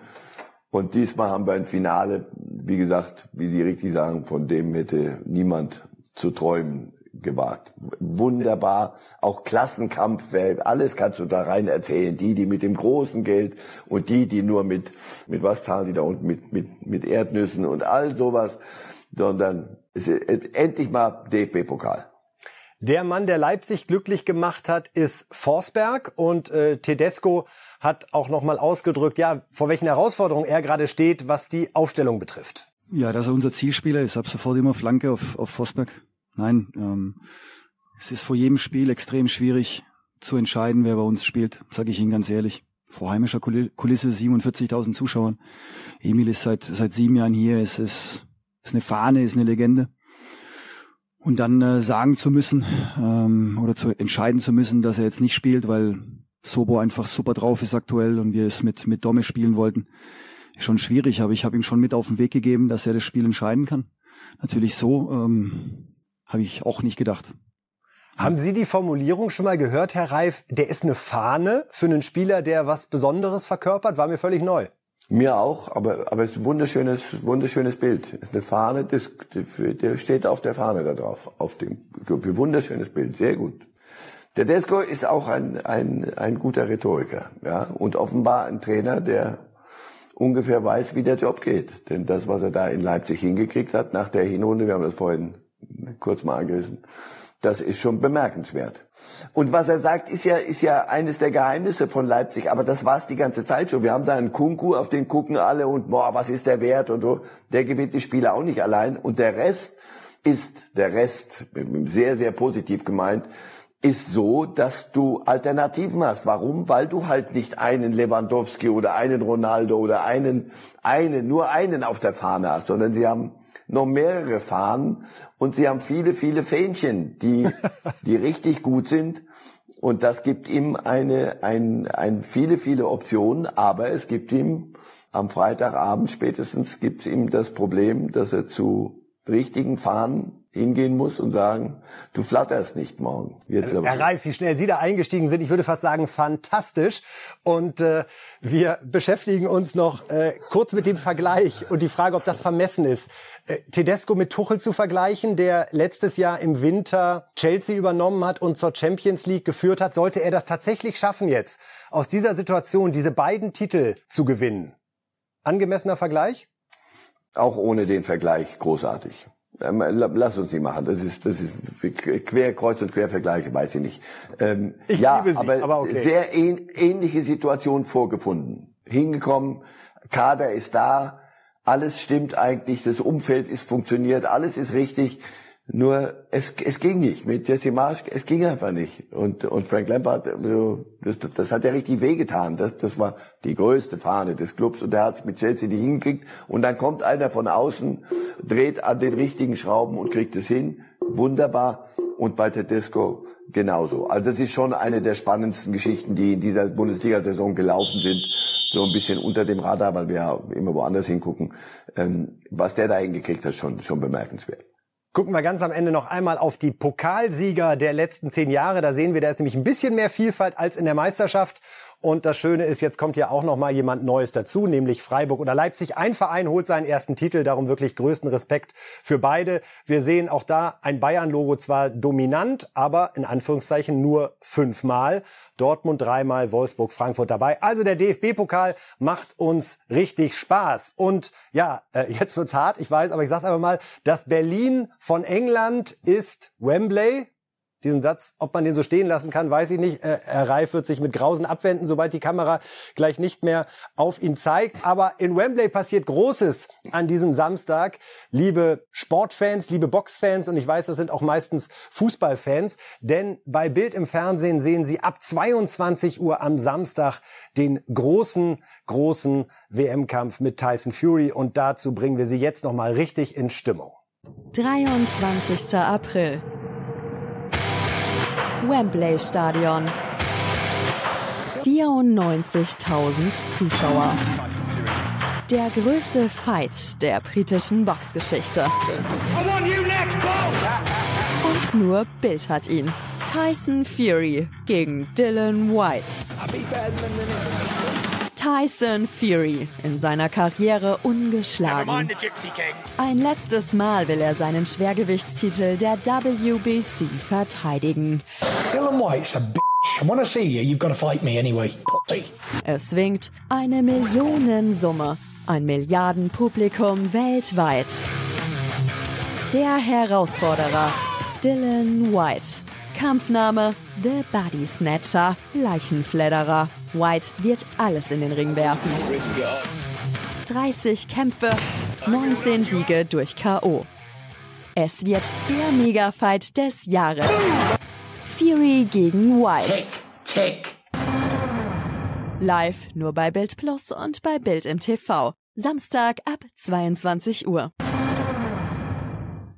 Speaker 2: Und diesmal haben wir ein Finale, wie gesagt, wie Sie richtig sagen, von dem hätte niemand zu träumen gewagt. Wunderbar, auch Klassenkampf, alles kannst du da rein erzählen. Die, die mit dem großen Geld und die, die nur mit, mit was zahlen die da unten, mit, mit, mit Erdnüssen und all sowas, sondern es ist endlich mal DFB-Pokal.
Speaker 1: Der Mann, der Leipzig glücklich gemacht hat, ist Forsberg und äh, Tedesco hat auch nochmal ausgedrückt, ja, vor welchen Herausforderungen er gerade steht, was die Aufstellung betrifft.
Speaker 7: Ja, dass er unser Zielspieler ist. Ab sofort immer Flanke auf, auf Forsberg. Nein, ähm, es ist vor jedem Spiel extrem schwierig zu entscheiden, wer bei uns spielt, sage ich Ihnen ganz ehrlich. Vor heimischer Kulisse 47.000 Zuschauern. Emil ist seit seit sieben Jahren hier. Es ist, ist eine Fahne, ist eine Legende. Und dann äh, sagen zu müssen ähm, oder zu entscheiden zu müssen, dass er jetzt nicht spielt, weil Sobo einfach super drauf ist aktuell und wir es mit, mit Domme spielen wollten, ist schon schwierig, aber ich habe ihm schon mit auf den Weg gegeben, dass er das Spiel entscheiden kann. Natürlich so ähm, habe ich auch nicht gedacht.
Speaker 1: Haben Sie die Formulierung schon mal gehört, Herr Reif? Der ist eine Fahne für einen Spieler, der was Besonderes verkörpert? War mir völlig neu.
Speaker 2: Mir auch, aber, aber es ist ein wunderschönes, wunderschönes Bild. Eine Fahne, das, der steht auf der Fahne da drauf, auf dem, wunderschönes Bild, sehr gut. Der Desko ist auch ein, ein, ein guter Rhetoriker, ja, und offenbar ein Trainer, der ungefähr weiß, wie der Job geht. Denn das, was er da in Leipzig hingekriegt hat nach der Hinrunde, wir haben das vorhin kurz mal angerissen, das ist schon bemerkenswert. Und was er sagt, ist ja, ist ja eines der Geheimnisse von Leipzig. Aber das war es die ganze Zeit schon. Wir haben da einen Kunku, auf den gucken alle und boah, was ist der wert und so. Der gewinnt die Spiele auch nicht allein. Und der Rest ist, der Rest, sehr, sehr positiv gemeint, ist so, dass du Alternativen hast. Warum? Weil du halt nicht einen Lewandowski oder einen Ronaldo oder einen, einen, nur einen auf der Fahne hast, sondern sie haben noch mehrere Fahnen und sie haben viele, viele Fähnchen, die, die richtig gut sind. Und das gibt ihm eine, ein, ein, viele, viele Optionen, aber es gibt ihm am Freitagabend spätestens gibt ihm das Problem, dass er zu richtigen Fahnen hingehen muss und sagen, du flatterst nicht morgen.
Speaker 1: Jetzt aber Herr Reif, wie schnell Sie da eingestiegen sind, ich würde fast sagen, fantastisch. Und äh, wir beschäftigen uns noch äh, kurz mit dem Vergleich und die Frage, ob das vermessen ist. Äh, Tedesco mit Tuchel zu vergleichen, der letztes Jahr im Winter Chelsea übernommen hat und zur Champions League geführt hat, sollte er das tatsächlich schaffen jetzt, aus dieser Situation diese beiden Titel zu gewinnen. Angemessener Vergleich?
Speaker 2: Auch ohne den Vergleich großartig. Ähm, lass uns nicht machen. Das ist, das ist quer, kreuz und quer Vergleiche, weiß ich nicht.
Speaker 1: Ähm, ich ja, liebe sie, aber, aber okay.
Speaker 2: sehr ähnliche Situation vorgefunden. Hingekommen, Kader ist da, alles stimmt eigentlich, das Umfeld ist funktioniert, alles ist richtig. Nur es, es ging nicht mit Jesse Marsch, es ging einfach nicht. Und, und Frank Lampard, das, das hat ja richtig wehgetan. Das, das war die größte Fahne des Clubs und der hat es mit Chelsea nicht hingekriegt. Und dann kommt einer von außen, dreht an den richtigen Schrauben und kriegt es hin. Wunderbar. Und bei Tedesco genauso. Also das ist schon eine der spannendsten Geschichten, die in dieser Bundesliga-Saison gelaufen sind. So ein bisschen unter dem Radar, weil wir ja immer woanders hingucken. Ähm, was der da hingekriegt hat, schon, schon bemerkenswert.
Speaker 1: Gucken wir ganz am Ende noch einmal auf die Pokalsieger der letzten zehn Jahre. Da sehen wir, da ist nämlich ein bisschen mehr Vielfalt als in der Meisterschaft. Und das Schöne ist, jetzt kommt ja auch noch mal jemand Neues dazu, nämlich Freiburg oder Leipzig. Ein Verein holt seinen ersten Titel, darum wirklich größten Respekt für beide. Wir sehen auch da ein Bayern-Logo zwar dominant, aber in Anführungszeichen nur fünfmal. Dortmund dreimal, Wolfsburg, Frankfurt dabei. Also der DFB-Pokal macht uns richtig Spaß. Und ja, äh, jetzt wird's hart, ich weiß, aber ich sag's einfach mal, das Berlin von England ist Wembley diesen Satz, ob man den so stehen lassen kann, weiß ich nicht. Äh, Herr Reif wird sich mit Grausen abwenden, sobald die Kamera gleich nicht mehr auf ihn zeigt. Aber in Wembley passiert Großes an diesem Samstag. Liebe Sportfans, liebe Boxfans und ich weiß, das sind auch meistens Fußballfans, denn bei Bild im Fernsehen sehen Sie ab 22 Uhr am Samstag den großen, großen WM-Kampf mit Tyson Fury und dazu bringen wir Sie jetzt nochmal richtig in Stimmung.
Speaker 8: 23. April. Wembley Stadion. 94.000 Zuschauer. Der größte Fight der britischen Boxgeschichte. Und nur Bild hat ihn. Tyson Fury gegen Dylan White. Tyson Fury in seiner Karriere ungeschlagen. Ein letztes Mal will er seinen Schwergewichtstitel der WBC verteidigen. Dylan White's a bitch. I wanna see you. You've got to fight me anyway. Es winkt eine Millionensumme, ein Milliardenpublikum weltweit. Der Herausforderer Dylan White. Kampfname The Body Snatcher, Leichenfledderer. White wird alles in den Ring werfen. 30 Kämpfe, 19 Siege durch K.O. Es wird der Mega-Fight des Jahres. Fury gegen White. Tick, tick. Live nur bei Bild Plus und bei Bild im TV. Samstag ab 22 Uhr.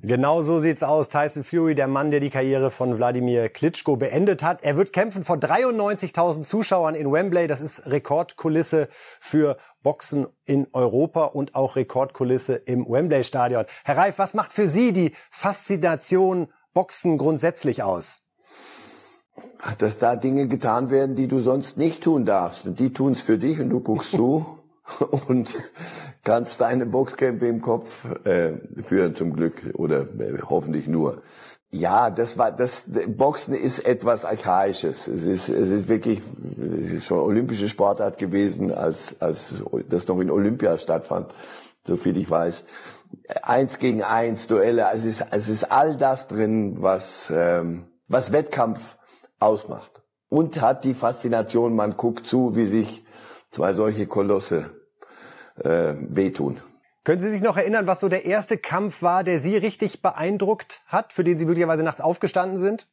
Speaker 1: Genau so sieht's aus. Tyson Fury, der Mann, der die Karriere von Wladimir Klitschko beendet hat. Er wird kämpfen vor 93.000 Zuschauern in Wembley. Das ist Rekordkulisse für Boxen in Europa und auch Rekordkulisse im Wembley Stadion. Herr Reif, was macht für Sie die Faszination Boxen grundsätzlich aus?
Speaker 2: Dass da Dinge getan werden, die du sonst nicht tun darfst. Und die tun's für dich und du guckst zu. und kannst deine Boxkämpfe im Kopf äh, führen zum Glück oder äh, hoffentlich nur. Ja, das war das Boxen ist etwas archaisches. Es ist es ist wirklich schon olympische Sportart gewesen, als als das noch in Olympia stattfand, so viel ich weiß. Eins gegen eins Duelle, also es ist es ist all das drin, was ähm, was Wettkampf ausmacht und hat die Faszination, man guckt zu, wie sich zwei solche Kolosse äh, wehtun.
Speaker 1: Können Sie sich noch erinnern, was so der erste Kampf war, der Sie richtig beeindruckt hat, für den Sie möglicherweise nachts aufgestanden sind?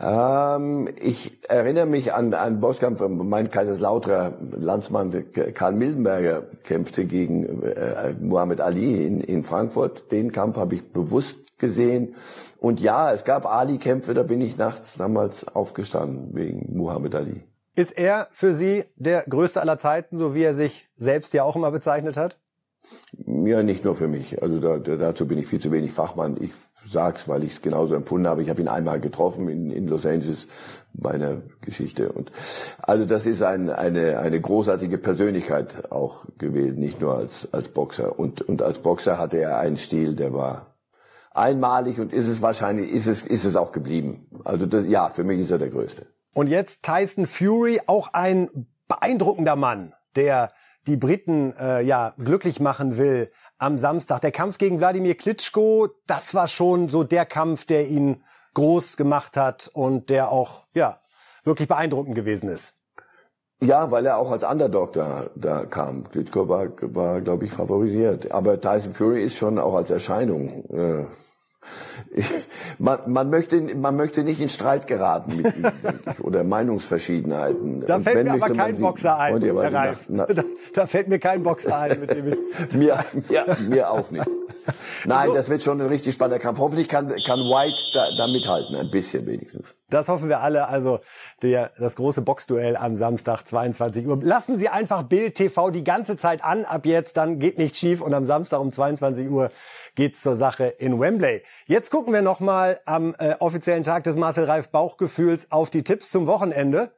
Speaker 2: Ähm, ich erinnere mich an einen Bosskampf, mein Kaiserslauterer Landsmann Karl Mildenberger kämpfte gegen äh, Muhammad Ali in, in Frankfurt. Den Kampf habe ich bewusst gesehen. Und ja, es gab Ali-Kämpfe, da bin ich nachts damals aufgestanden wegen Muhammad Ali.
Speaker 1: Ist er für Sie der größte aller Zeiten, so wie er sich selbst ja auch immer bezeichnet hat?
Speaker 2: Ja, nicht nur für mich. Also da, dazu bin ich viel zu wenig Fachmann. Ich sag's, weil ich es genauso empfunden habe. Ich habe ihn einmal getroffen in, in Los Angeles, meiner Geschichte. Und also das ist ein, eine, eine großartige Persönlichkeit auch gewählt, nicht nur als, als Boxer. Und, und als Boxer hatte er einen Stil, der war einmalig und ist es wahrscheinlich, ist es, ist es auch geblieben. Also das, ja, für mich ist er der Größte.
Speaker 1: Und jetzt Tyson Fury, auch ein beeindruckender Mann, der die Briten äh, ja glücklich machen will am Samstag. Der Kampf gegen Wladimir Klitschko, das war schon so der Kampf, der ihn groß gemacht hat und der auch ja wirklich beeindruckend gewesen ist.
Speaker 2: Ja, weil er auch als Underdog da, da kam. Klitschko war, war glaube ich, favorisiert. Aber Tyson Fury ist schon auch als Erscheinung äh, man, man, möchte, man möchte nicht in Streit geraten mit ihm, ich, oder Meinungsverschiedenheiten.
Speaker 1: Da fällt mir aber kein Boxer ein, Herr Reif. Na, da, da, fällt mir kein Boxer ein, mit dem ich...
Speaker 2: mir, mir, mir auch nicht. Nein, das wird schon ein richtig spannender Kampf. Hoffentlich kann, kann White da, da mithalten, ein bisschen wenigstens.
Speaker 1: Das hoffen wir alle. Also der, das große Boxduell am Samstag 22 Uhr. Lassen Sie einfach Bild TV die ganze Zeit an ab jetzt, dann geht nichts schief und am Samstag um 22 Uhr geht's zur Sache in Wembley. Jetzt gucken wir nochmal am äh, offiziellen Tag des Marcel Reif Bauchgefühls auf die Tipps zum Wochenende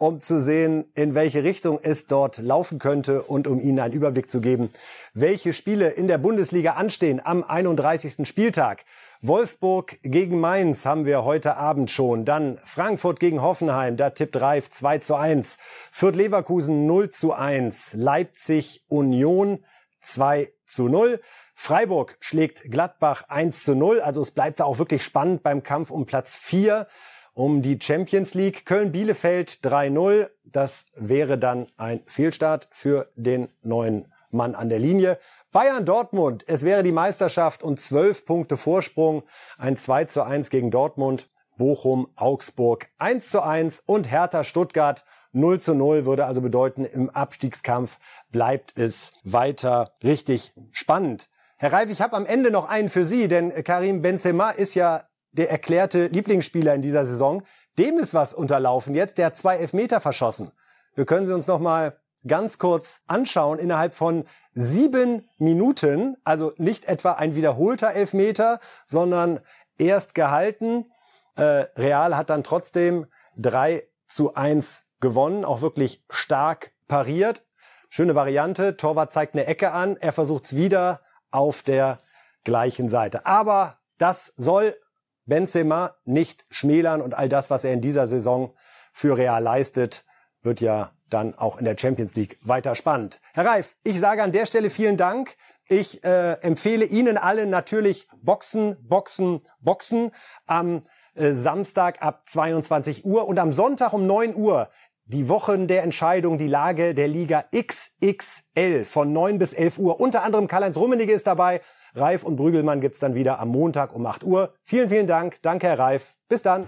Speaker 1: um zu sehen, in welche Richtung es dort laufen könnte und um Ihnen einen Überblick zu geben, welche Spiele in der Bundesliga anstehen am 31. Spieltag. Wolfsburg gegen Mainz haben wir heute Abend schon. Dann Frankfurt gegen Hoffenheim, da tippt Reif 2 zu 1. Fürth Leverkusen 0 zu 1. Leipzig Union 2 zu 0. Freiburg schlägt Gladbach 1 zu 0. Also es bleibt da auch wirklich spannend beim Kampf um Platz 4 um die Champions League. Köln-Bielefeld 3-0. Das wäre dann ein Fehlstart für den neuen Mann an der Linie. Bayern Dortmund, es wäre die Meisterschaft und zwölf Punkte Vorsprung. Ein 2 zu 1 gegen Dortmund. Bochum, Augsburg 1 zu 1 und Hertha Stuttgart 0 zu 0 würde also bedeuten, im Abstiegskampf bleibt es weiter richtig spannend. Herr Reif, ich habe am Ende noch einen für Sie, denn Karim Benzema ist ja der erklärte Lieblingsspieler in dieser Saison. Dem ist was unterlaufen jetzt. Der hat zwei Elfmeter verschossen. Wir können sie uns noch mal ganz kurz anschauen. Innerhalb von sieben Minuten, also nicht etwa ein wiederholter Elfmeter, sondern erst gehalten. Äh, Real hat dann trotzdem drei zu eins gewonnen, auch wirklich stark pariert. Schöne Variante. Torwart zeigt eine Ecke an. Er versucht es wieder auf der gleichen Seite. Aber das soll Benzema nicht schmälern und all das, was er in dieser Saison für Real leistet, wird ja dann auch in der Champions League weiter spannend. Herr Reif, ich sage an der Stelle vielen Dank. Ich äh, empfehle Ihnen allen natürlich Boxen, Boxen, Boxen am äh, Samstag ab 22 Uhr und am Sonntag um 9 Uhr die Wochen der Entscheidung, die Lage der Liga XXL von 9 bis 11 Uhr. Unter anderem Karl-Heinz Rummenigge ist dabei. Reif und Brügelmann gibt's dann wieder am Montag um 8 Uhr. Vielen, vielen Dank. Danke, Herr Reif. Bis dann.